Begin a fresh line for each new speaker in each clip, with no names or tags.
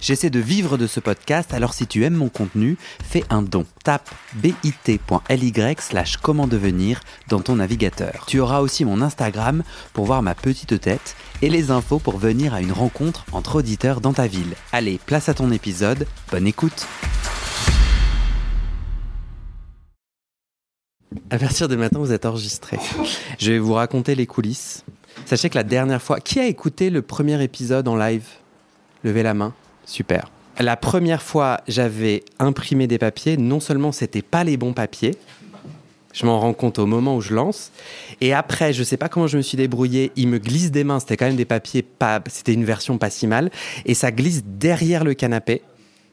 J'essaie de vivre de ce podcast, alors si tu aimes mon contenu, fais un don. Tape bit.ly slash comment devenir dans ton navigateur. Tu auras aussi mon Instagram pour voir ma petite tête et les infos pour venir à une rencontre entre auditeurs dans ta ville. Allez, place à ton épisode, bonne écoute À partir de maintenant, vous êtes enregistré. Je vais vous raconter les coulisses. Sachez que la dernière fois, qui a écouté le premier épisode en live? Levez la main. Super. La première fois, j'avais imprimé des papiers. Non seulement c'était pas les bons papiers, je m'en rends compte au moment où je lance. Et après, je sais pas comment je me suis débrouillé. Il me glisse des mains. C'était quand même des papiers pas. C'était une version pas si mal. Et ça glisse derrière le canapé.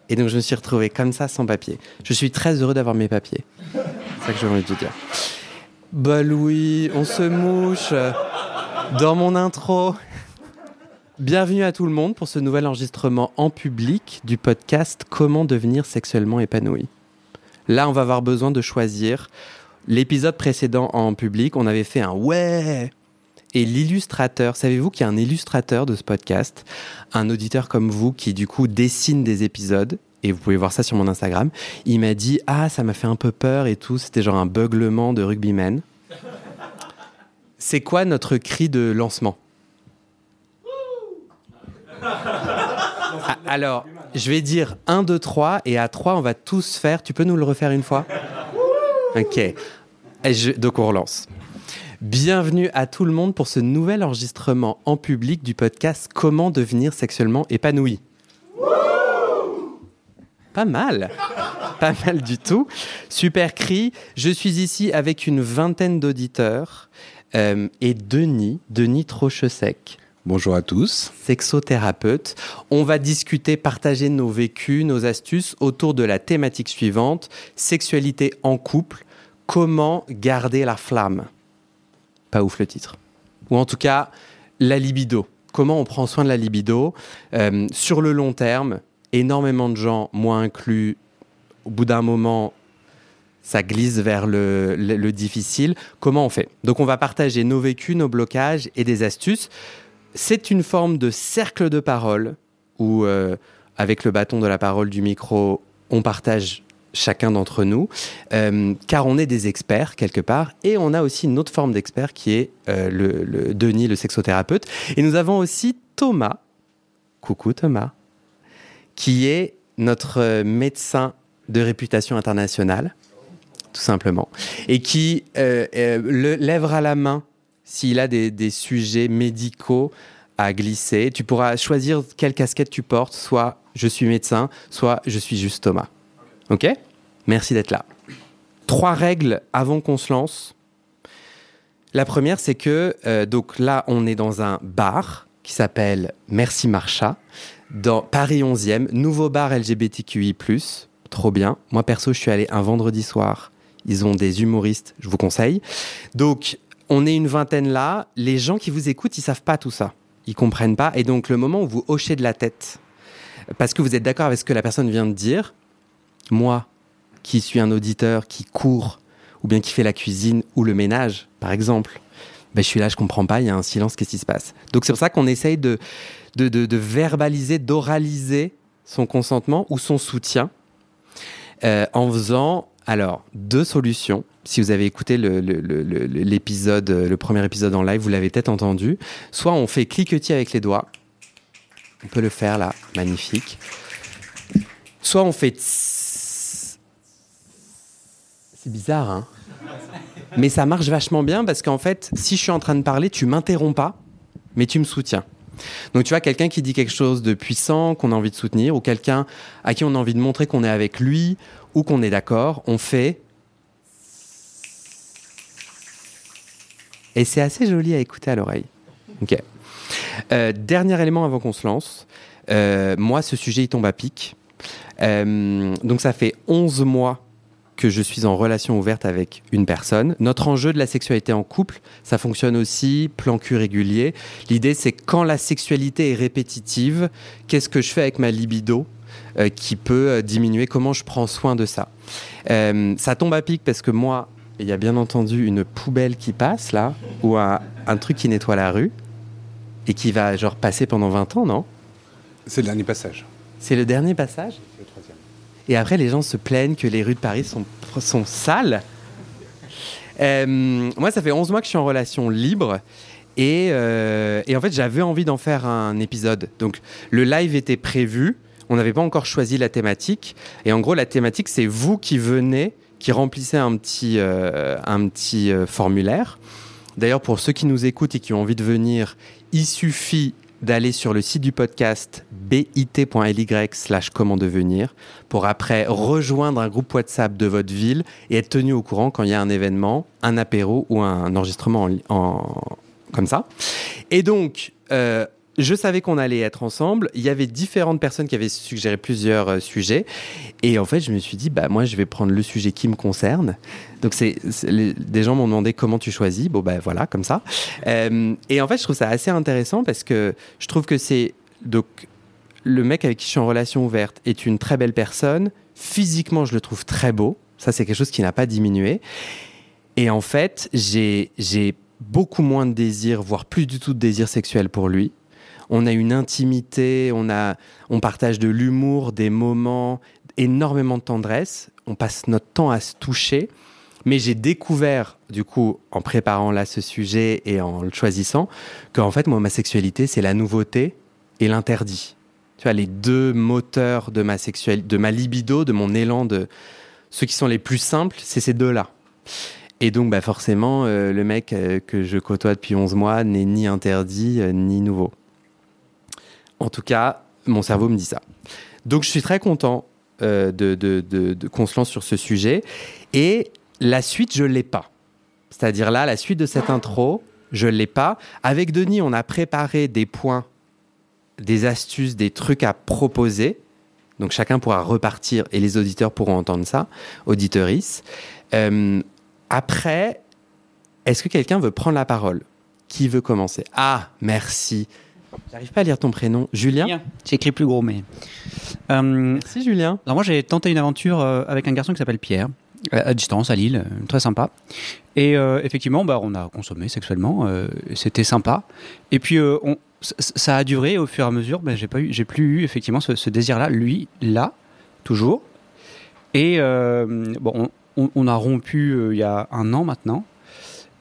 Et donc je me suis retrouvé comme ça sans papier. Je suis très heureux d'avoir mes papiers. C'est ça que j'ai envie de dire. Bah Louis, on se mouche dans mon intro. Bienvenue à tout le monde pour ce nouvel enregistrement en public du podcast Comment devenir sexuellement épanoui. Là, on va avoir besoin de choisir. L'épisode précédent en public, on avait fait un ouais. Et l'illustrateur, savez-vous qu'il y a un illustrateur de ce podcast, un auditeur comme vous qui du coup dessine des épisodes et vous pouvez voir ça sur mon Instagram. Il m'a dit ah ça m'a fait un peu peur et tout, c'était genre un beuglement de rugbyman. C'est quoi notre cri de lancement? Alors, je vais dire 1, 2, 3, et à 3, on va tous faire. Tu peux nous le refaire une fois? Ok. Je, donc, on relance. Bienvenue à tout le monde pour ce nouvel enregistrement en public du podcast Comment devenir sexuellement épanoui. Pas mal. Pas mal du tout. Super cri. Je suis ici avec une vingtaine d'auditeurs euh, et Denis, Denis Trochesec.
Bonjour à tous.
Sexothérapeute. On va discuter, partager nos vécus, nos astuces autour de la thématique suivante sexualité en couple. Comment garder la flamme? Pas ouf le titre. Ou en tout cas, la libido. Comment on prend soin de la libido? Euh, sur le long terme Énormément de gens, moi inclus, au bout d'un moment, ça glisse vers le, le, le, difficile. Comment on fait? Donc on va partager nos vécus, nos blocages et des astuces. C'est une forme de cercle de parole où, euh, avec le bâton de la parole du micro, on partage chacun d'entre nous, euh, car on est des experts quelque part, et on a aussi une autre forme d'expert qui est euh, le, Denis, le sexothérapeute. Et nous avons aussi Thomas, coucou Thomas, qui est notre médecin de réputation internationale, tout simplement, et qui euh, le lèvera la main s'il a des, sujets médicaux à glisser. Tu pourras choisir quelle casquette tu portes, soit je suis médecin, soit je suis juste Thomas. Ok? Merci d'être là. Trois règles avant qu'on se lance. La première, c'est que, euh, donc là, on est dans un bar qui s'appelle Merci Marcha, dans Paris 11e, nouveau bar LGBTQI. Trop bien. Moi, perso, je suis allé un vendredi soir. Ils ont des humoristes, je vous conseille. Donc, on est une vingtaine là. Les gens qui vous écoutent, ils savent pas tout ça. Ils comprennent pas. Et donc, le moment où vous hochez de la tête, parce que vous êtes d'accord avec ce que la personne vient de dire, moi, qui suis un auditeur qui court, ou bien qui fait la cuisine ou le ménage, par exemple, ben, je suis là, je comprends pas, il y a un silence, qu'est-ce qui se passe? Donc, c'est pour ça qu'on essaye de, verbaliser, d'oraliser son consentement ou son soutien euh, en faisant alors, deux solutions. Si vous avez écouté l'épisode, le, le, le, premier épisode en live, vous l'avez peut-être entendu. Soit on fait cliquetis avec les doigts. On peut le faire là, magnifique. Soit on fait C'est bizarre, hein Mais ça marche vachement bien parce qu'en fait, si je suis en train de parler, tu m'interromps pas, mais tu me soutiens. Donc tu vois, quelqu'un qui dit quelque chose de puissant, qu'on a envie de soutenir, ou quelqu'un à qui on a envie de montrer qu'on est avec lui, ou qu'on est d'accord, on fait... Et c'est assez joli à écouter à l'oreille. Ok. Euh, dernier élément avant qu'on se lance. Euh, moi, ce sujet, il tombe à pic. Euh, donc ça fait 11 mois que je suis en relation ouverte avec une personne. Notre enjeu de la sexualité en couple, ça fonctionne aussi, plan cul régulier. L'idée, c'est quand la sexualité est répétitive, qu'est-ce que je fais avec ma libido euh, qui peut euh, diminuer, comment je prends soin de ça? Euh, ça tombe à pic parce que moi, il y a bien entendu une poubelle qui passe là, ou un, un truc qui nettoie la rue, et qui va genre passer pendant 20 ans, non?
C'est le dernier passage.
C'est le dernier passage? Et après, les gens se plaignent que les rues de Paris sont, sont sales. Euh, moi, ça fait 11 mois que je suis en relation libre. Et, euh, et en fait, j'avais envie d'en faire un épisode. Donc, le live était prévu. On n'avait pas encore choisi la thématique. Et en gros, la thématique, c'est vous qui venez, qui remplissez un petit, euh, un petit formulaire. D'ailleurs, pour ceux qui nous écoutent et qui ont envie de venir, il suffit d'aller sur le site du podcast bit.ly slash comment devenir pour après rejoindre un groupe WhatsApp de votre ville et être tenu au courant quand il y a un événement, un apéro ou un enregistrement en, comme ça. Et donc, euh, je savais qu'on allait être ensemble. Il y avait différentes personnes qui avaient suggéré plusieurs euh, sujets. Et en fait, je me suis dit, bah, moi, je vais prendre le sujet qui me concerne. Donc, c'est, des gens m'ont demandé comment tu choisis. Bon, ben voilà, comme ça. Euh, et en fait, je trouve ça assez intéressant parce que je trouve que c'est. Donc, le mec avec qui je suis en relation ouverte est une très belle personne. Physiquement, je le trouve très beau. Ça, c'est quelque chose qui n'a pas diminué. Et en fait, j'ai j'ai beaucoup moins de désir, voire plus du tout de désir sexuel pour lui. On a une intimité, on, a, on partage de l'humour, des moments, énormément de tendresse. On passe notre temps à se toucher. Mais j'ai découvert, du coup, en préparant là ce sujet et en le choisissant, qu'en fait, moi, ma sexualité, c'est la nouveauté et l'interdit. Tu vois, les deux moteurs de ma libido, de mon élan, de ceux qui sont les plus simples, c'est ces deux-là. Et donc, bah, forcément, euh, le mec euh, que je côtoie depuis 11 mois n'est ni interdit euh, ni nouveau. En tout cas, mon cerveau me dit ça. Donc, je suis très content euh, de, qu'on se lance sur ce sujet. Et la suite, je l'ai pas. C'est-à-dire là, la suite de cette intro, je l'ai pas. Avec Denis, on a préparé des points, des astuces, des trucs à proposer. Donc, chacun pourra repartir et les auditeurs pourront entendre ça, auditorice. Euh, après, est-ce que quelqu'un veut prendre la parole? Qui veut commencer? Ah, merci. J'arrive pas à lire ton prénom. Julien
Bien. J'ai écrit plus gros, mais. Euh,
Merci Julien.
alors moi, j'ai tenté une aventure euh, avec un garçon qui s'appelle Pierre, euh, à distance, à Lille, euh, très sympa. Et euh, effectivement, bah, on a consommé sexuellement, euh, c'était sympa. Et puis, on- ça a duré au fur et à mesure. bah, j'ai pas eu, j'ai plus eu effectivement ce, ce désir-là. Lui, là, toujours. Et bon, on, a rompu il y a un an maintenant.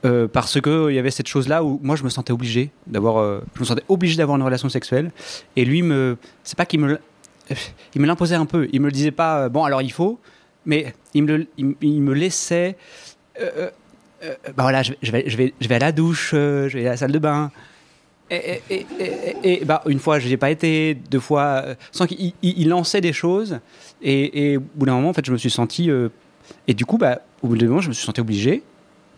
Euh, parce que il y avait cette chose-là où moi je me sentais obligé d'avoir, euh, je me sentais obligé d'avoir une relation sexuelle. Et lui me, c'est pas qu'il me, il me l'imposait un peu. Il me le disait pas. euh, bon, alors il faut, mais il me, le- il, il me laissait. euh, bah voilà, je, vais- je vais, je vais, à la douche, je vais à la salle de bain. Et, bah, une fois, je n'y ai pas été, deux fois, sans qu'il il- lançait des choses. Et, et au bout d'un moment, en fait, je me suis senti. euh, et du coup, bah, au bout d'un moment, je me suis senti obligé.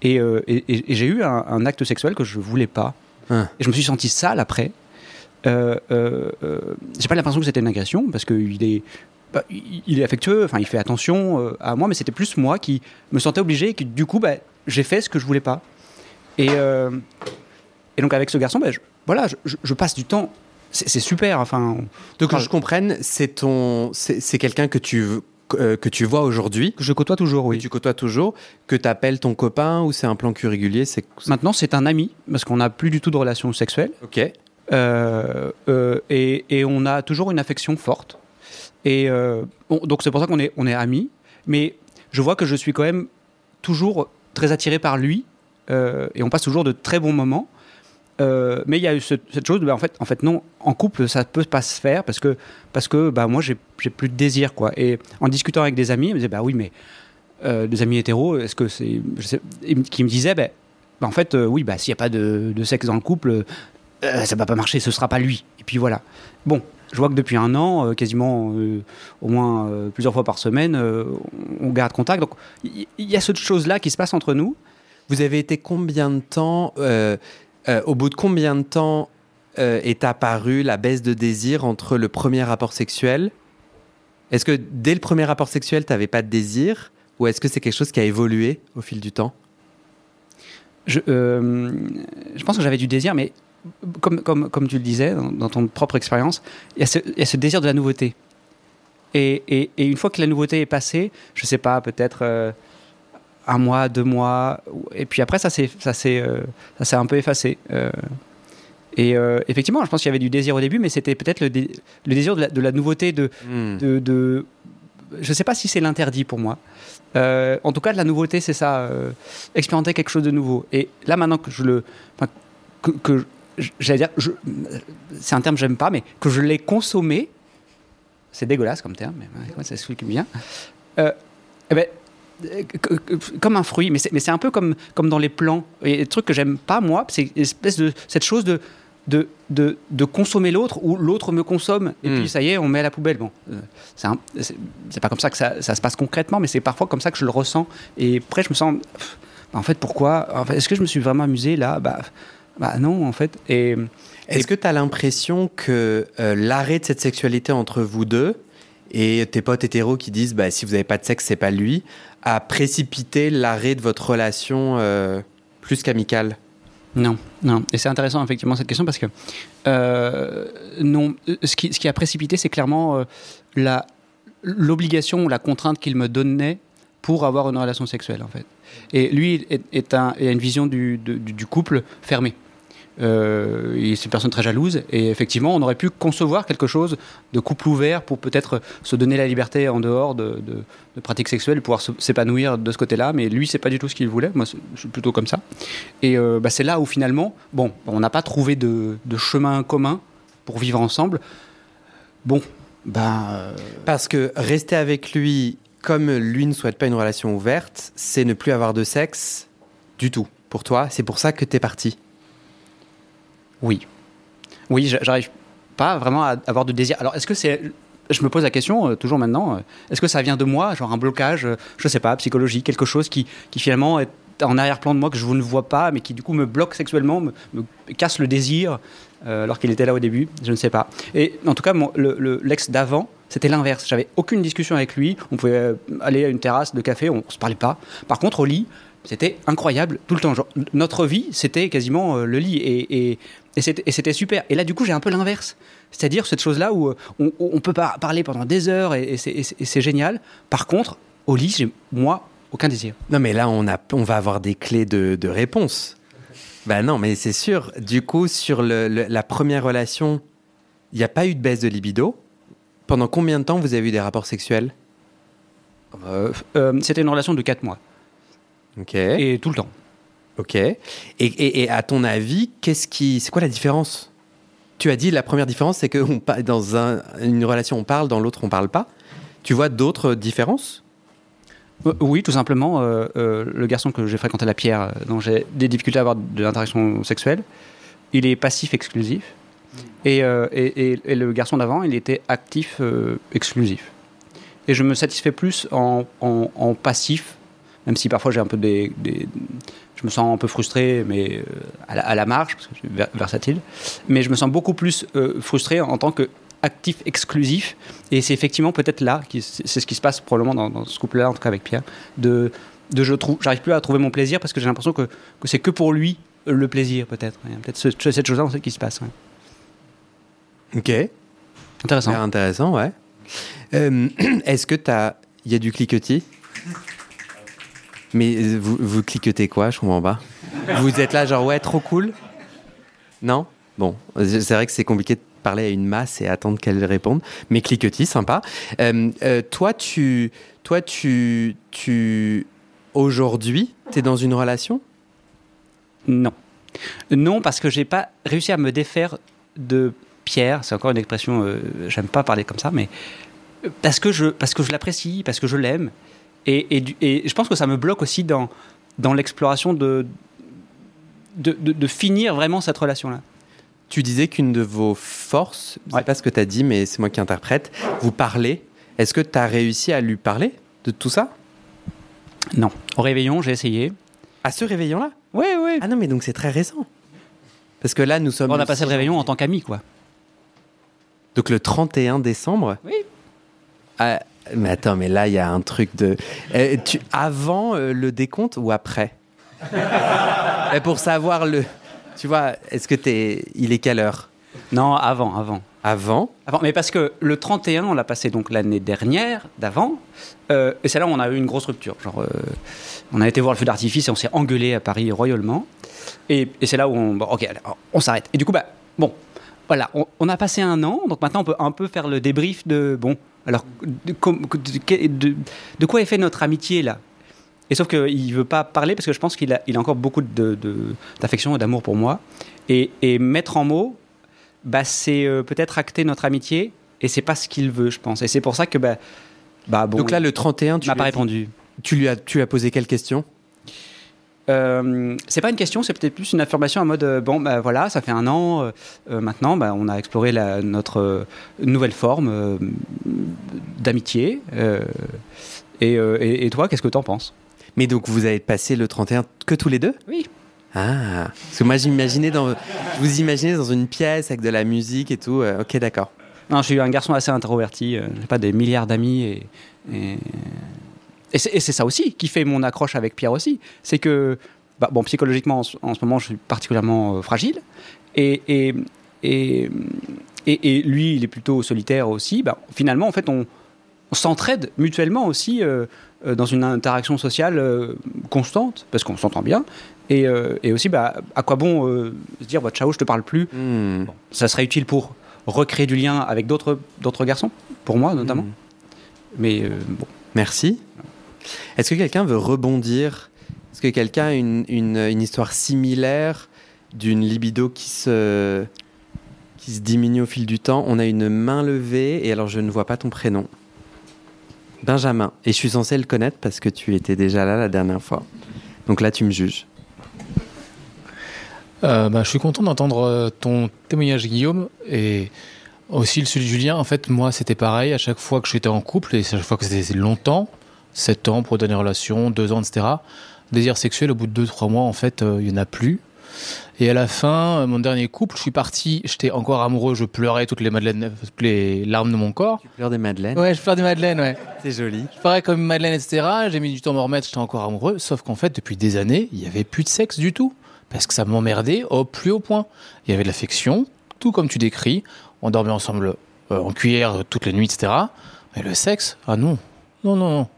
Et, euh, et- et- et j'ai eu un, un acte sexuel que je voulais pas.
Hein.
Et je me suis senti sale après. Euh, euh, euh, j'ai pas l'impression que c'était une agression parce qu'il est, bah, il est affectueux, enfin il fait attention à moi, mais c'était plus moi qui me sentais obligé et que du coup bah, j'ai fait ce que je voulais pas. Et, euh, et donc avec ce garçon, bah, je, voilà, je, je- je passe du temps. C'est super. Enfin,
Donc que je comprenne, c'est ton, c'est c'est quelqu'un que tu euh, que tu vois aujourd'hui,
je côtoie toujours,
que
oui.
tu côtoies toujours, que tu appelles ton copain ou c'est un plan cul régulier.
Maintenant, c'est un ami parce qu'on n'a plus du tout de relation sexuelle.
ok.
Euh, euh, et, et on a toujours une affection forte. Et donc c'est pour ça qu'on est, on est amis. Mais je vois que je suis quand même toujours très attiré par lui. et on passe toujours de très bons moments. Euh, mais il y a eu ce- cette chose, bah, en, fait, en fait, non, en couple, ça peut pas se faire parce que, parce que bah, moi, j'ai plus de désir. Quoi. Et en discutant avec des amis, ils me disaient, bah oui, mais euh, des amis hétéros, est-ce que c'est. Qui me disaient, bah, bah, en fait, euh, oui, bah, s'il n'y a pas de, sexe dans le couple, ça va pas marcher, ce sera pas lui. Et puis voilà. Bon, je vois que depuis un an, quasiment au moins plusieurs fois par semaine, on garde contact. Donc il y a cette chose-là qui se passe entre nous.
Vous avez été combien de temps euh, Au bout de combien de temps euh, est apparue la baisse de désir entre le premier rapport sexuel? Est-ce que dès le premier rapport sexuel, tu n'avais pas de désir? Ou est-ce que c'est quelque chose qui a évolué au fil du temps?
Je, euh, pense que j'avais du désir, mais comme, tu le disais dans, ton propre expérience, il y, a ce- désir de la nouveauté. Et, une fois que la nouveauté est passée, je sais pas, peut-être un mois, deux mois, et puis après ça s'est euh, un peu effacé. Euh, et euh, effectivement, je pense qu'il y avait du désir au début, mais c'était peut-être le, dé- le désir de la, de la nouveauté, de,
Hmm.
de, de- je sais pas si c'est l'interdit pour moi. Euh, en tout cas, de la nouveauté, c'est ça, euh, expérimenter quelque chose de nouveau. Et là, maintenant que je le, que, j'allais dire, c'est un terme que j'aime pas, mais que je l'ai consommé, c'est dégueulasse comme terme, mais ouais, ça s'explique bien. Euh, eh ben, comme un fruit, mais c'est un peu comme, comme dans les plants. Et le truc que j'aime pas, moi, c'est espèce de cette chose de, de, de, de consommer l'autre ou l'autre me consomme et puis ça y est, on met à la poubelle. Bon, euh, c'est pas comme ça que ça, ça se passe concrètement, mais c'est parfois comme ça que je le ressens. Et après, je me sens, bah, en fait, pourquoi En fait, Est-ce que je me suis vraiment amusé là? Bah, bah non, en fait. Et
Est-ce que tu as l'impression que euh, l'arrêt de cette sexualité entre vous deux et tes potes hétéros qui disent bah, si vous n'avez pas de sexe, c'est pas lui, a précipité l'arrêt de votre relation euh, plus qu'amicale
Non, non. Et c'est intéressant effectivement cette question parce que euh, non, ce qui, a précipité, c'est clairement euh, la l'obligation ou la contrainte qu'il me donnait pour avoir une relation sexuelle en fait. Et lui est, un, a une vision du, du, du couple fermé. Euh, c'est une personne très jalouse et effectivement on aurait pu concevoir quelque chose de couple ouvert pour peut-être se donner la liberté en dehors de, pratiques sexuelles, pouvoir s'épanouir de ce côté-là, mais lui c'est pas du tout ce qu'il voulait, moi je suis plutôt comme ça. Et euh, bah, c'est là où finalement, bon, on n'a pas trouvé de, chemin commun pour vivre ensemble. Bon, ben, euh,
Parce que rester avec lui, comme lui ne souhaite pas une relation ouverte, c'est ne plus avoir de sexe du tout. Pour toi, c'est pour ça que t'es parti.
Oui. Oui, j'a- j'arrive pas vraiment à avoir de désir. Alors, est-ce que c'est. Je me pose la question, euh, toujours maintenant, euh, est-ce que ça vient de moi, genre un blocage, euh, je sais pas, psychologique, quelque chose qui, qui finalement est en arrière-plan de moi que je ne vois pas, mais qui du coup me bloque sexuellement, me, casse le désir, euh, alors qu'il était là au début, je ne sais pas. Et en tout cas, le- le- l'ex d'avant, c'était l'inverse. J'avais aucune discussion avec lui. On pouvait aller à une terrasse de café, on se parlait pas. Par contre, au lit, c'était incroyable tout le temps. Notre vie, c'était quasiment le lit et, et c'était super. Et là, du coup, j'ai un peu l'inverse. C'est-à-dire cette chose-là où euh, on, on peut parler pendant des heures et, et c'est- génial. Par contre, au lit, j'ai moi aucun désir.
Non, mais là, on, a, on va avoir des clés de, de réponse. Bah non, mais c'est sûr. Du coup, sur le- le- la première relation, il n'y a pas eu de baisse de libido. Pendant combien de temps vous avez eu des rapports sexuels?
Euh, euh, c'était une relation de 4 mois
Ok.
et tout le temps.
Ok. Et, et- et à ton avis, qu'est-ce qui, c'est quoi la différence? Tu as dit la première différence, c'est que on dans un- une relation on parle, dans l'autre on parle pas. Tu vois d'autres différences?
Euh, Oui, tout simplement, euh, euh, le garçon que j'ai fréquenté la pierre, dont j'ai des difficultés à avoir de l'interaction sexuelle, il est passif exclusif. Et, euh, et- et- et le garçon d'avant, il était actif exclusif. Et je me satisfais plus en, en- en passif, même si parfois j'ai un peu des, des- Je me sens un peu frustré, mais euh, à, la, à la marge, parce que je suis ver- versatile. Mais je me sens beaucoup plus euh, frustré en tant que actif exclusif. Et c'est effectivement peut-être là, c'est ce qui se passe probablement dans, dans ce couple-là, en tout cas avec Pierre, de, de je trouve, j'arrive plus à trouver mon plaisir parce que j'ai l'impression que, que c'est que pour lui euh, le plaisir, peut-être. Il y a peut-être ce- cette chose-là en fait, qui se passe. ouais.
Ok.
Intéressant.
Intéressant, ouais. Euh, Est-ce que il y a du cliquetis? Mais euh, vous, vous cliquetez quoi Je comprends pas. Vous êtes là genre ouais trop cool Non? Bon, c'est vrai que c'est compliqué de parler à une masse et attendre qu'elle réponde. Mais cliquetis, sympa. Euh, euh, toi, tu, toi, tu, tu, aujourd'hui, t'es dans une relation?
Non. Non, parce que j'ai pas réussi à me défaire de Pierre. C'est encore une expression, euh, j'aime pas parler comme ça, mais parce que je, parce que je l'apprécie, parce que je l'aime. Et, et, du- et je pense que ça me bloque aussi dans, dans l'exploration de, de, de- de finir vraiment cette relation-là.
Tu disais qu'une de vos forces, je sais
Ouais.
pas ce que tu as dit, mais c'est moi qui interprète, vous parlez. Est-ce que tu as réussi à lui parler de tout ça?
Non. Au réveillon, j'ai essayé.
À ce réveillon-là?
Oui, oui.
Ah non, mais donc c'est très récent. Parce que là, nous sommes.
On a passé le réveillon en tant qu'amis, quoi.
Donc le 31 décembre.
Oui.
Mais attends, mais là, il y a un truc de. Euh, tu, avant euh, le décompte ou après? Et Pour savoir le. Tu vois, est-ce que t'es. Il est quelle heure?
Non, avant, avant.
Avant?
Avant, mais parce que le 31, on l'a passé donc l'année dernière, d'avant, euh, et c'est là où on a eu une grosse rupture. Genre, euh, on a été voir le feu d'artifice et on s'est engueulé à Paris royalement. Et, et c'est là où on, bon, ok, allez, on s'arrête. Et du coup, bah, bon, voilà, on, on a passé un an, donc maintenant on peut un peu faire le débrief de, bon, alors, de, com- de- de- de quoi est fait notre amitié là? Et sauf qu'il veut pas parler parce que je pense qu'il a, il a encore beaucoup d'affection et d'amour pour moi. Et, et mettre en mots, bah, c'est euh, peut-être acter notre amitié, et c'est pas ce qu'il veut, je pense. Et c'est pour ça que, bah, bah bon,
Donc là, le 31,
il
tu
m'a
lui
pas répondu.
Tu lui as, tu lui as posé quelle question?
Euh, c'est pas une question, c'est peut-être plus une affirmation en mode euh, bon, bah voilà, ça fait un an, euh, maintenant, bah, on a exploré la, notre nouvelle forme d'amitié. et, et- et toi, qu'est-ce que t'en penses?
Mais donc, vous avez passé le 31 que tous les deux?
Oui.
Ah Parce que moi, j'imaginais dans. Vous imaginais dans une pièce avec de la musique et tout. ok, d'accord.
Non, je suis un garçon assez introverti, j'ai pas des milliards d'amis et. et... et c'est ça aussi qui fait mon accroche avec Pierre aussi. C'est que, bah, bon, psychologiquement, en, ce- en ce moment, je suis particulièrement euh, fragile. Et, et, et, et- et lui, il est plutôt solitaire aussi. Bah, finalement, en fait, on, on s'entraide mutuellement aussi euh, euh, dans une interaction sociale euh, constante, parce qu'on s'entend bien. Et, et aussi, bah, à quoi bon se dire, bah, ciao, je te parle plus
Hmm.
Bon, ça serait utile pour recréer du lien avec d'autres garçons, pour moi notamment.
Mhm.
Mais bon,
Merci. Est-ce que quelqu'un veut rebondir? Est-ce que quelqu'un a une, une- histoire similaire d'une libido qui se, qui se diminue au fil du temps? On a une main levée et alors je ne vois pas ton prénom. Benjamin. Et je suis censé le connaître parce que tu étais déjà là la dernière fois. Donc là, tu me juges.
Euh, bah, je suis content d'entendre euh, ton témoignage, Guillaume, et aussi celui de Julien. En fait, moi, c'était pareil. À chaque fois que j'étais en couple, et à chaque fois que c'était longtemps, 7 ans pour donner une relation, 2 ans, etc., désir sexuel, au bout de 2-3 mois, en fait, euh, il y en a plus. Et à la fin, euh, mon dernier couple, je suis parti, j'étais encore amoureux, je pleurais toutes les, madeleines, toutes les larmes de mon corps.
Tu pleures des madeleines.
Ouais, je pleure des madeleines, ouais.
C'est joli.
Je parlais comme une Madeleine, etc. J'ai mis du temps à me remettre, j'étais encore amoureux. Sauf qu'en fait, depuis des années, il n'y avait plus de sexe du tout. Parce que ça m'emmerdait au plus haut point. Il y avait de l'affection, tout comme tu décris. On dormait ensemble euh, en cuillère toutes les nuits, etc. Mais le sexe, ah non. Non, non, non.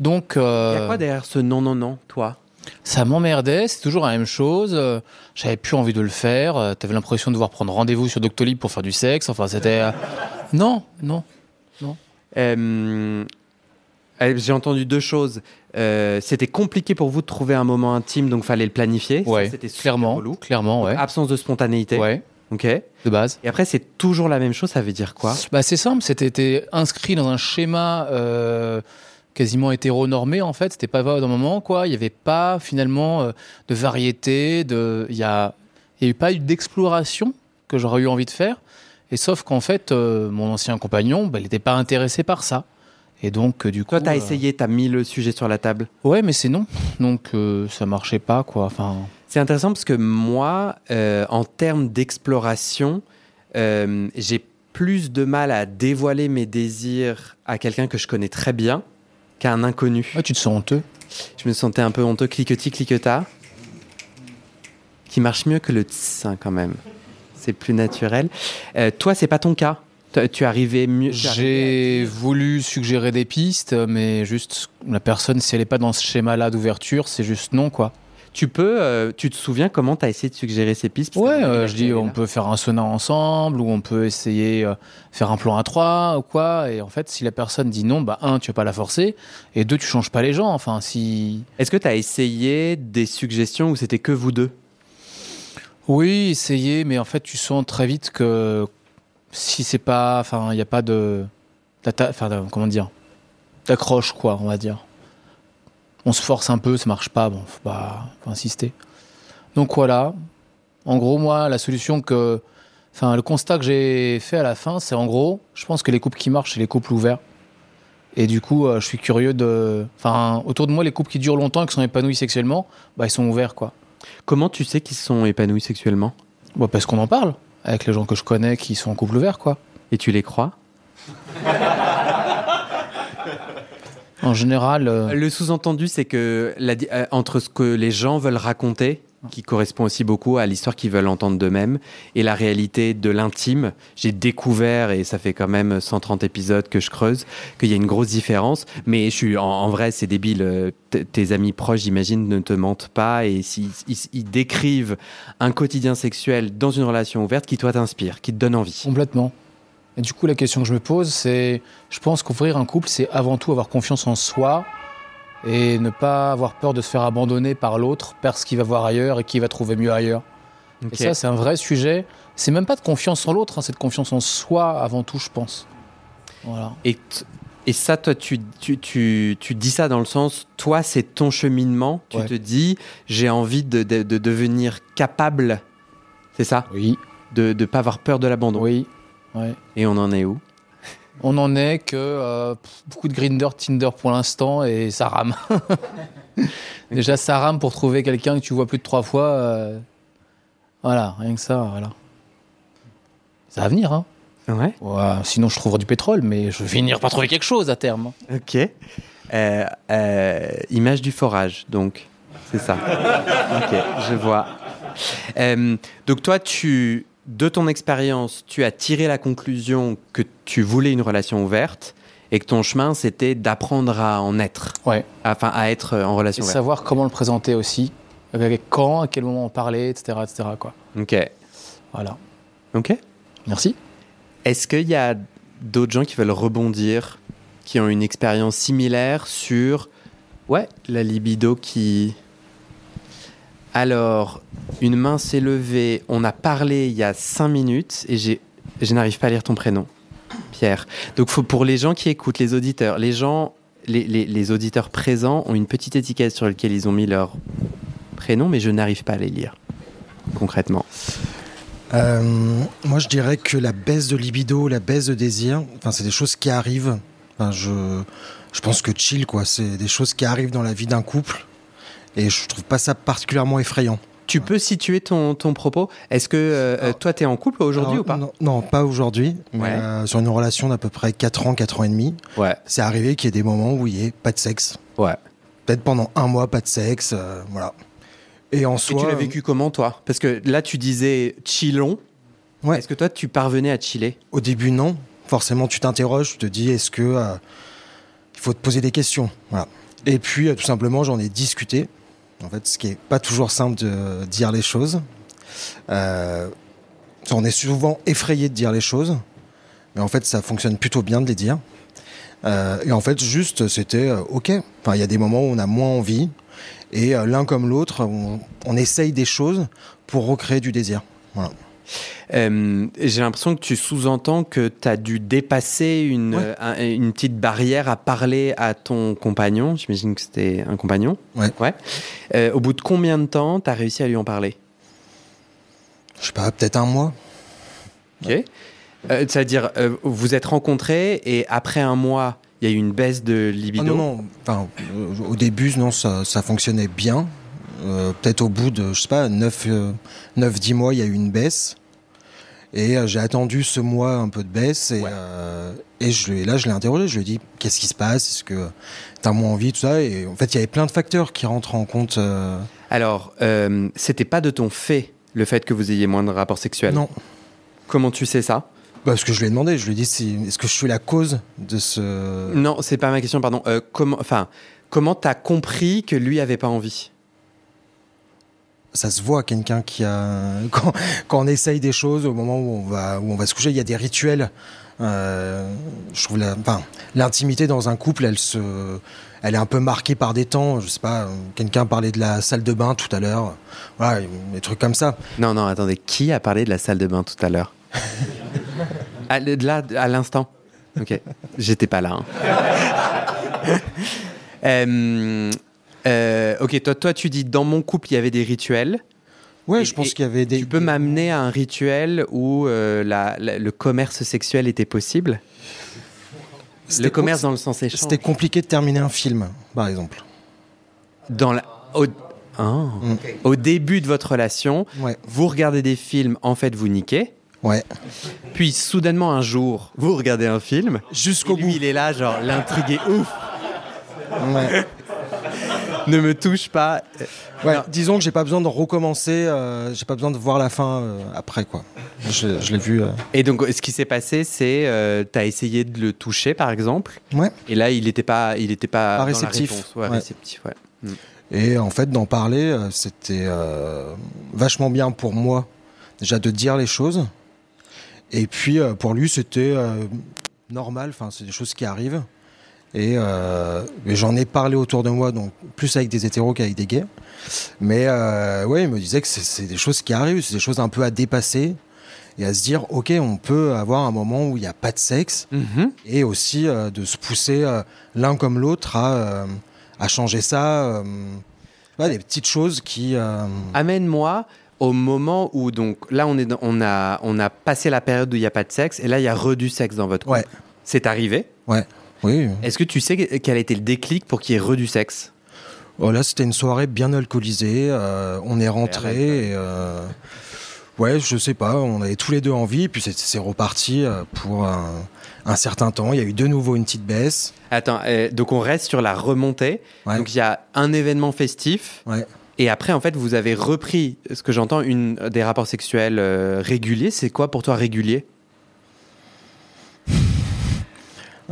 Donc,
Il y
euh,
a quoi derrière ce non, non, non, toi?
ça m'emmerdait, c'est toujours la même chose. Euh, J'avais plus envie de le faire. Euh, T'avais l'impression de devoir prendre rendez-vous sur Doctolib pour faire du sexe. Enfin, c'était. euh, Non, non.
Euh, euh, J'ai entendu deux choses. Euh, c'était compliqué pour vous de trouver un moment intime, donc fallait le planifier. Ça,
Ouais,
c'était super
clairement.
relou.
Clairement, ouais.
Absence de spontanéité.
Ouais,
Ok. Et
de base.
après, c'est toujours la même chose. Ça veut dire quoi?
Bah, c'est simple, c'était t'es inscrit dans un schéma euh, quasiment hétéronormé en fait. C'était pas vrai d'un moment quoi. Il y avait pas finalement euh, de variété, de il y a y a eu pas eu d'exploration que j'aurais eu envie de faire. Et sauf qu'en fait, euh, mon ancien compagnon, bah, il n'était pas intéressé par ça. Et donc euh, du coup.
Toi, t'as essayé, t'as mis le sujet sur la table.
Ouais, mais c'est non. Donc ça marchait pas quoi. Enfin.
C'est intéressant parce que moi, en termes d'exploration, j'ai plus de mal à dévoiler mes désirs à quelqu'un que je connais très bien qu'à un inconnu.
Ouais, tu te sens honteux.
Je me sentais un peu honteux, cliquetis, cliqueta, qui marche mieux que le tss hein, quand même. C'est plus naturel. Euh, toi, c'est pas ton cas. Tu- arrivé mieux.
J'ai voulu suggérer des pistes, mais juste la personne, si elle n'est pas dans ce schéma-là d'ouverture, c'est juste non, quoi.
Tu peux, euh, tu te souviens comment tu as essayé de suggérer ces pistes?
Ouais, euh, je dis on peut faire un sauna ensemble, ou on peut essayer euh, faire un plan à trois, ou quoi. Et en fait, si la personne dit non, bah un, tu vas pas la forcer, et deux, tu changes pas les gens. Enfin, si.
Est-ce que tu as essayé des suggestions où c'était que vous deux?
Oui, essayer, mais en fait, tu sens très vite que si c'est pas. Enfin, il n'y a pas de. Enfin, comment dire D'accroche, quoi, on va dire. On se force un peu, ça marche pas, bon, faut pas faut insister. Donc voilà. En gros, moi, la solution que. Enfin, le constat que j'ai fait à la fin, c'est en gros, je pense que les couples qui marchent, c'est les couples ouverts. Et du coup, euh, je suis curieux de. Enfin, autour de moi, les couples qui durent longtemps et qui sont épanouis sexuellement, bah, ils sont ouverts, quoi.
Comment tu sais qu'ils sont épanouis sexuellement?
Bah, parce qu'on en parle avec les gens que je connais qui sont en couple ouvert, quoi.
Et tu les crois?
En général, euh,
Le sous-entendu, c'est que la euh, entre ce que les gens veulent raconter, qui correspond aussi beaucoup à l'histoire qu'ils veulent entendre d'eux-mêmes, et la réalité de l'intime, j'ai découvert, et ça fait quand même 130 épisodes que je creuse, qu'il y a une grosse différence. Mais je suis en, en vrai, c'est débile. euh, t- Tes amis proches, j'imagine, ne te mentent pas, et s'ils ils- ils décrivent un quotidien sexuel dans une relation ouverte qui toi t'inspire, qui te donne envie.
complètement. Et du coup, la question que je me pose, c'est, je pense qu'ouvrir un couple, c'est avant tout avoir confiance en soi et ne pas avoir peur de se faire abandonner par l'autre parce qu'il va voir ailleurs et qu'il va trouver mieux ailleurs. Et ça, c'est un vrai sujet. C'est même pas de confiance en l'autre, hein, c'est de confiance en soi avant tout, je pense. Voilà.
Et, et ça, toi, tu, tu, tu, tu dis ça dans le sens, toi, c'est ton cheminement. Tu
Ouais.
te dis, j'ai envie de, de- de devenir capable, c'est ça?
Oui,
De ne pas avoir peur de l'abandon.
oui. Ouais.
Et on en est où?
On en est que euh, beaucoup de Grinder, Tinder pour l'instant et ça rame. Déjà, ça rame pour trouver quelqu'un que tu vois plus de trois fois. euh, Voilà, rien que ça, voilà. Ça va venir, hein.
Ouais.
Ouais, sinon, je trouverai du pétrole, mais je vais finir par trouver quelque chose à terme.
Ok. Euh, euh, image du forage, donc. C'est ça. ok, je vois. Euh, donc toi, tu, de ton expérience, tu as tiré la conclusion que tu voulais une relation ouverte et que ton chemin, c'était d'apprendre à en être.
Ouais.
Enfin, à être en
Et
relation ouverte.
savoir comment le présenter aussi, avec quand, à quel moment en parler, etc., etc. Quoi.
Ok.
Voilà.
Ok.
Merci.
Est-ce qu'il y a d'autres gens qui veulent rebondir, qui ont une expérience similaire sur ouais, la libido qui. Alors, une main s'est levée, on a parlé il y a cinq minutes et je n'arrive pas à lire ton prénom, Pierre. Donc, pour les gens qui écoutent, les auditeurs, les gens, les auditeurs présents ont une petite étiquette sur laquelle ils ont mis leur prénom, mais je n'arrive pas à les lire concrètement.
Euh, moi, je dirais que la baisse de libido, la baisse de désir, enfin, c'est des choses qui arrivent. Enfin, je, je pense que chill, quoi. C'est des choses qui arrivent dans la vie d'un couple. Et je trouve pas ça particulièrement effrayant.
Tu peux situer ton, ton propos? Est-ce que euh, euh, toi, tu es en couple aujourd'hui ou pas?
non, non, pas aujourd'hui. mais,
Ouais.
euh, sur une relation d'à peu près 4 ans, 4 ans et demi,
Ouais.
c'est arrivé qu'il y ait des moments où il n'y ait pas de sexe.
Ouais.
Peut-être pendant un mois, pas de sexe. euh, voilà. Et en
Et
soi.
tu l'as vécu comment, toi? Parce que là, tu disais chillon.
Ouais.
Est-ce que toi, tu parvenais à chiller?
Au début, non. Forcément, tu t'interroges, tu te dis, est-ce que il faut te poser des questions? Voilà. Et puis, tout simplement, j'en ai discuté. En fait, ce qui est pas toujours simple de dire les choses. Euh, on est souvent effrayé de dire les choses, mais en fait, ça fonctionne plutôt bien de les dire. Euh, et en fait, juste, c'était euh, OK. Enfin, il y a des moments où on a moins envie, et l'un comme l'autre, on, on essaye des choses pour recréer du désir. Voilà.
Euh, J'ai l'impression que tu sous-entends que tu as dû dépasser une,
Ouais.
euh, un- une petite barrière à parler à ton compagnon. J'imagine que c'était un compagnon.
Ouais.
Euh, au bout de combien de temps tu as réussi à lui en parler?
Je sais pas, peut-être un mois.
Ok. Euh, C'est-à-dire, vous êtes rencontrés et après un mois, il y a eu une baisse de libido?
Ah non, non. Enfin, au début, non, ça, ça fonctionnait bien. Euh, Peut-être au bout de, je sais pas, 9-10 mois, il y a eu une baisse. Et euh, j'ai attendu ce mois un peu de baisse. Et,
Ouais.
euh, et je, là, je l'ai interrogé. Je lui ai dit Qu'est-ce qui se passe? Est-ce que tu as moins envie Tout ça? Et en fait, il y avait plein de facteurs qui rentrent en compte. euh,
Alors, euh, c'était pas de ton fait le fait que vous ayez moins de rapports sexuels?
Non.
Comment tu sais ça?
Parce que je lui ai demandé. Je lui ai dit si- Est-ce que je suis la cause de ce.
Non, c'est pas ma question, pardon. Euh, comment, enfin, comment t'as compris que lui avait pas envie?
Ça se voit quelqu'un qui a quand, quand on essaye des choses au moment où on va où on va se coucher il y a des rituels Euh, je trouve la- enfin, l'intimité dans un couple elle se elle est un peu marquée par des temps je sais pas quelqu'un parlait de la salle de bain tout à l'heure voilà des trucs comme ça
Non, non, attendez. Qui a parlé de la salle de bain tout à l'heure? À, de Là, à l'instant. Ok. J'étais pas là. hein. Euh, euh, ok, toi, toi, tu dis dans mon couple, il y avait des rituels.
ouais
Et-
je pense qu'il y avait des
Tu peux m'amener à un rituel où euh, la- la- le commerce sexuel était possible? Le commerce
com-
dans le sens échange.
c'était compliqué de terminer un film par exemple
Dans la, au, Ah. au début de votre relation,
ouais
vous regardez des films, en fait, vous niquez.
ouais
Puis soudainement, un jour, vous regardez un film.
jusqu'au bout
il est là, genre, l'intrigue est ouf.
Ouais.
Ne me touche pas.
Ouais, disons que j'ai pas besoin de recommencer, euh, j'ai pas besoin de voir la fin euh, après quoi. Je, je l'ai vu. euh.
Et donc, ce qui s'est passé, c'est euh, tu as essayé de le toucher, par exemple.
Ouais.
Et là, il n'était pas, il était pas,
Pas
dans la
réceptif.
réponse. Ouais,
Ouais.
réceptif, ouais.
Et en fait, d'en parler, c'était vachement bien pour moi, déjà de dire les choses. Et puis pour lui, c'était normal, enfin, c'est des choses qui arrivent. Et, euh, j'en ai parlé autour de moi, donc plus avec des hétéros qu'avec des gays. Mais euh, ouais, il me disait que c'est- des choses qui arrivent, c'est des choses un peu à dépasser et à se dire, ok, on peut avoir un moment où il n'y a pas de sexe
Mhm.
et aussi euh, de se pousser euh, l'un comme l'autre à, à changer ça. ouais, des petites choses qui.
Amène-moi au moment où, donc, là, on, est dans- on, a, on a passé la période où il n'y a pas de sexe, et là, il y a re du sexe dans votre couple.
Ouais.
C'est arrivé.
Oui.
Est-ce que tu sais quel a été le déclic pour qu'il y ait re du sexe?
Oh, là, c'était une soirée bien alcoolisée. euh, on est rentré. et, euh, ouais, je sais pas. On avait tous les deux envie. Puis c'est- reparti euh, pour un, un certain temps. Il y a eu de nouveau une petite baisse.
Attends, euh, donc on reste sur la remontée.
Ouais.
Donc il y a un événement festif.
Ouais.
Et après, en fait, vous avez repris, ce que j'entends, une des rapports sexuels réguliers. C'est quoi pour toi régulier?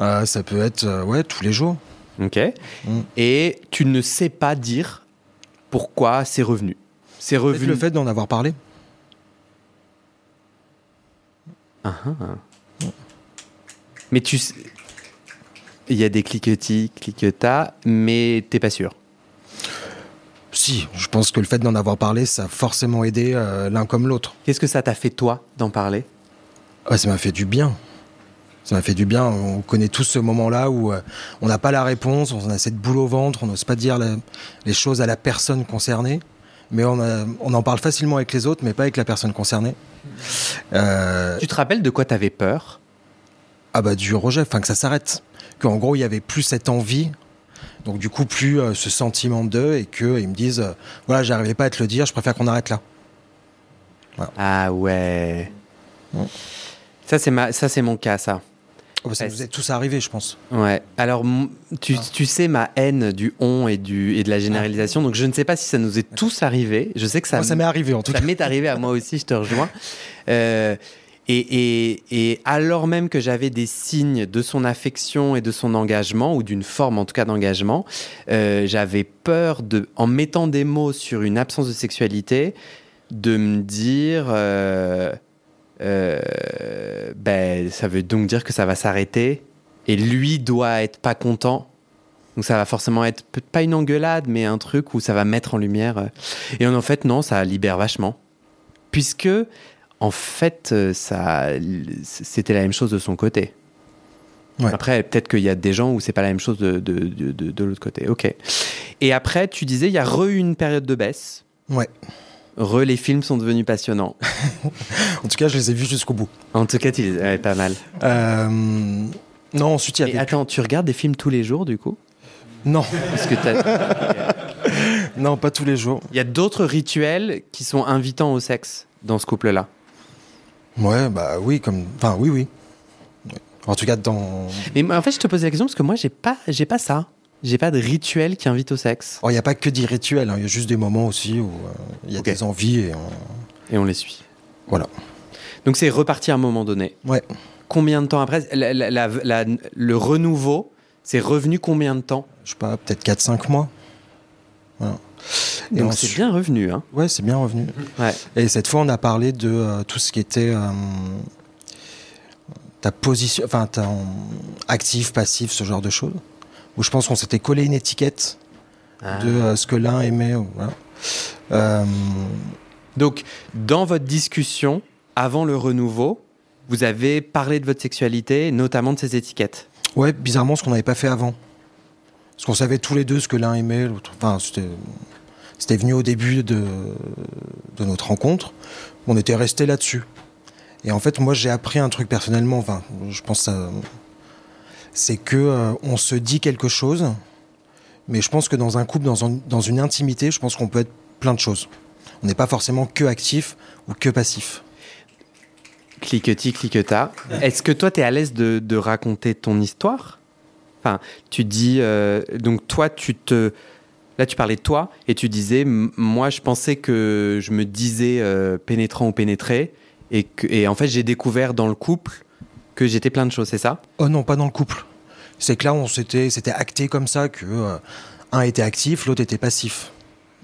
Euh, ça peut être euh, ouais tous les jours.
Ok.
Mm.
Et tu ne sais pas dire pourquoi c'est revenu. C'est revenu.
le fait d'en avoir parlé.
Ah, ah. Mais tu Il y a des cliquetis, cliquetas, mais t'es pas sûr.
Si, je pense que le fait d'en avoir parlé, ça a forcément aidé euh, l'un comme l'autre.
Qu'est-ce que ça t'a fait, toi, d'en parler?
Ouais, ça m'a fait du bien. Ça m'a fait du bien. On connaît tous ce moment-là où euh, on n'a pas la réponse, on a cette boule au ventre, on n'ose pas dire la- les choses à la personne concernée, mais on, a- on en parle facilement avec les autres, mais pas avec la personne concernée. Euh,
Tu te rappelles de quoi t'avais peur?
Ah bah du rejet, enfin que ça s'arrête. Qu'en gros, il y avait plus cette envie, donc du coup plus euh, ce sentiment d'eux, et qu'ils me disent, euh, voilà, j'arrivais pas à te le dire, je préfère qu'on arrête là.
Ah ouais.
Ouais.
Ça, c'est ma... ça, c'est mon cas, ça.
Oh, bah, ça nous est tous arrivé, je pense.
Ouais. Alors, tu,
Ah.
tu sais ma haine du on et, du, et de la généralisation, donc je ne sais pas si ça nous est tous arrivé. Je sais que ça,
Moi, ça m'est arrivé en tout
ça
cas.
m'est arrivé à moi aussi, je te rejoins. Euh, et, et- et alors même que j'avais des signes de son affection et de son engagement, ou d'une forme en tout cas d'engagement, euh, j'avais peur, de, en mettant des mots sur une absence de sexualité, de me dire... euh, euh, ben, ça veut donc dire que ça va s'arrêter et lui doit être pas content. Donc ça va forcément être pas une engueulade, mais un truc où ça va mettre en lumière. euh. Et en fait, non, ça libère vachement. Puisque, en fait, euh, ça, c'était la même chose de son côté.
Ouais.
Après, peut-être qu'il y a des gens où c'est pas la même chose de, de, de, de- de l'autre côté. Ok. Et après, tu disais, il y a re eu une période de baisse.
Ouais.
Re, les films sont devenus passionnants.
En tout cas, je les ai vus jusqu'au bout.
En tout cas, tu les- ouais, pas mal.
Euh, non, ensuite il y
Et
avait.
attends, tu regardes des films tous les jours, du coup?
Non,
Parce que t'as-
non, pas tous les jours.
il y a d'autres rituels qui sont invitants au sexe dans ce couple-là?
Ouais, bah oui, comme. Enfin, oui, oui. En tout cas, dans.
Mais en fait, je te pose la question parce que moi, j'ai pas, j'ai pas ça. J'ai pas de rituel qui invite au sexe.
Oh, Il n'y a pas que des rituels, hein, il y a juste des moments aussi où euh, il y a des envies et. on-
Et on les suit.
Voilà.
Donc c'est reparti à un moment donné.
Ouais.
Combien de temps après la- la- la- la- Le renouveau, c'est revenu combien de temps?
Je sais pas, peut-être 4-5 mois. Voilà. Et
Donc c'est bien revenu. Hein
Ouais, c'est bien revenu.
ouais.
Et cette fois, on a parlé de euh, tout ce qui était euh, ta position, enfin, ta actif, passif, ce genre de choses. Où je pense qu'on s'était collé une étiquette
Ah.
de euh, ce que l'un aimait. Voilà. Euh,
Donc, dans votre discussion, avant le renouveau, vous avez parlé de votre sexualité, notamment de ces étiquettes.
ouais, bizarrement, ce qu'on n'avait pas fait avant. Parce qu'on savait tous les deux ce que l'un aimait, l'autre. Enfin, c'était, c'était venu au début de, de notre rencontre. On était resté là-dessus. Et en fait, moi, j'ai appris un truc personnellement. Enfin, je pense que ça- c'est que euh, on se dit quelque chose, mais je pense que dans un couple, dans, un- dans une intimité, je pense qu'on peut être plein de choses. On n'est pas forcément que actif ou que passif.
Cliquetis, cliqueta. Est-ce que toi, tu es à l'aise de, raconter ton histoire? Enfin, tu dis, euh, donc toi, tu te... Là, tu parlais de toi et tu disais, moi, je pensais que je me disais euh, pénétrant ou pénétré et, que, et en fait, j'ai découvert dans le couple que j'étais plein de choses, c'est ça?
Oh non, pas dans le couple. C'est que là, on s'était, c'était acté comme ça que euh, un était actif, l'autre était passif.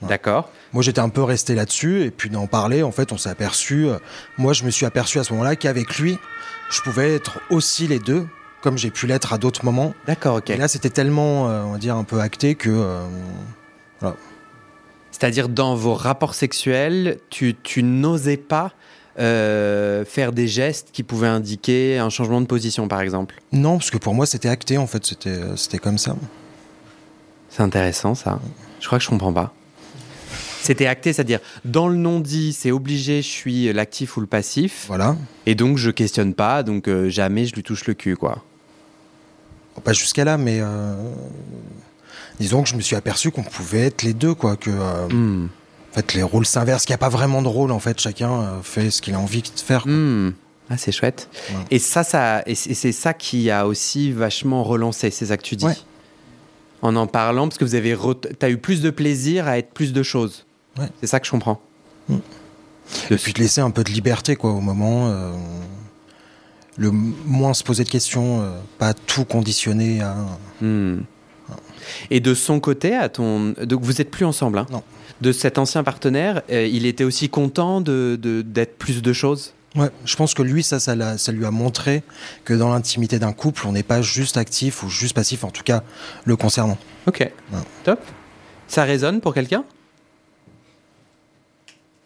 Ouais.
D'accord.
Moi, j'étais un peu resté là-dessus, et puis d'en parler, en fait, on s'est aperçu. euh, moi, je me suis aperçu à ce moment-là qu'avec lui, je pouvais être aussi les deux, comme j'ai pu l'être à d'autres moments.
D'accord, ok.
Et là, c'était tellement, euh, on va dire, un peu acté que. euh,
C'est-à-dire, dans vos rapports sexuels, tu, tu n'osais pas euh, faire des gestes qui pouvaient indiquer un changement de position, par exemple.
non, parce que pour moi, c'était acté, en fait, c'était, euh, c'était comme ça.
C'est intéressant, ça. Je crois que je comprends pas. C'était acté, c'est-à-dire, dans le non-dit, c'est obligé, je suis l'actif ou le passif.
Voilà.
Et donc, je questionne pas, donc euh, jamais je lui touche le cul, quoi.
Pas jusqu'à là, mais. euh, disons que je me suis aperçu qu'on pouvait être les deux, quoi. Que.
Hmm.
Fait, les rôles s'inversent, qu'il n'y a pas vraiment de rôle, en fait. Chacun euh, fait ce qu'il a envie de faire.
Hmm. Ah, c'est chouette.
Ouais.
Et ça, ça, et c'est ça qui a aussi vachement relancé ces dis.
Ouais.
En en parlant, parce que vous avez, t'as eu plus de plaisir à être plus de choses.
Ouais.
C'est ça que je comprends.
Hmm. Et puis de laisser un peu de liberté, quoi, au moment. euh, le moins se poser de questions, euh, pas tout conditionner à.
Et de son côté, à ton, donc vous êtes plus ensemble. Hein
Non.
De cet ancien partenaire, euh, il était aussi content de de- d'être plus de choses?
Ouais, je pense que lui, ça, ça, lui a montré que dans l'intimité d'un couple, on n'est pas juste actif ou juste passif, en tout cas le concernant.
Ok. Top. Ça résonne pour quelqu'un?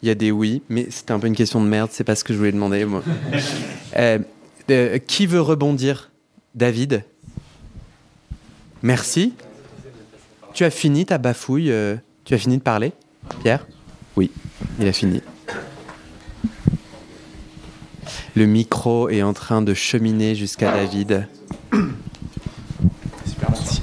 Il y a des oui, mais c'était un peu une question de merde, c'est pas ce que je voulais demander, moi. Euh, euh, qui veut rebondir? David? Merci. Tu as fini ta bafouille euh, Tu as fini de parler Pierre? Oui, il a fini. Le micro est en train de cheminer jusqu'à David.
Super, merci.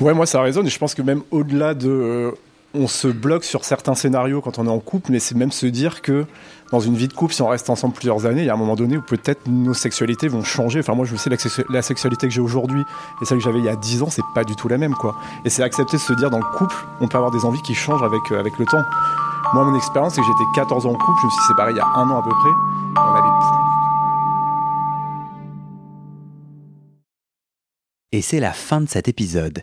Ouais, moi ça résonne et je pense que même au-delà de. euh, on se bloque sur certains scénarios quand on est en couple, mais c'est même se dire que dans une vie de couple, si on reste ensemble plusieurs années, il y a un moment donné où peut-être nos sexualités vont changer. Enfin, moi je sais la, sexu- la sexualité que j'ai aujourd'hui et celle que j'avais il y a 10 ans, c'est pas du tout la même quoi. Et c'est accepter de se dire dans le couple, on peut avoir des envies qui changent avec, euh, avec le temps. Moi, mon expérience, c'est que j'étais 14 ans en couple, je me suis séparé il y a un an à peu près, et on avait
Et c'est la fin de cet épisode.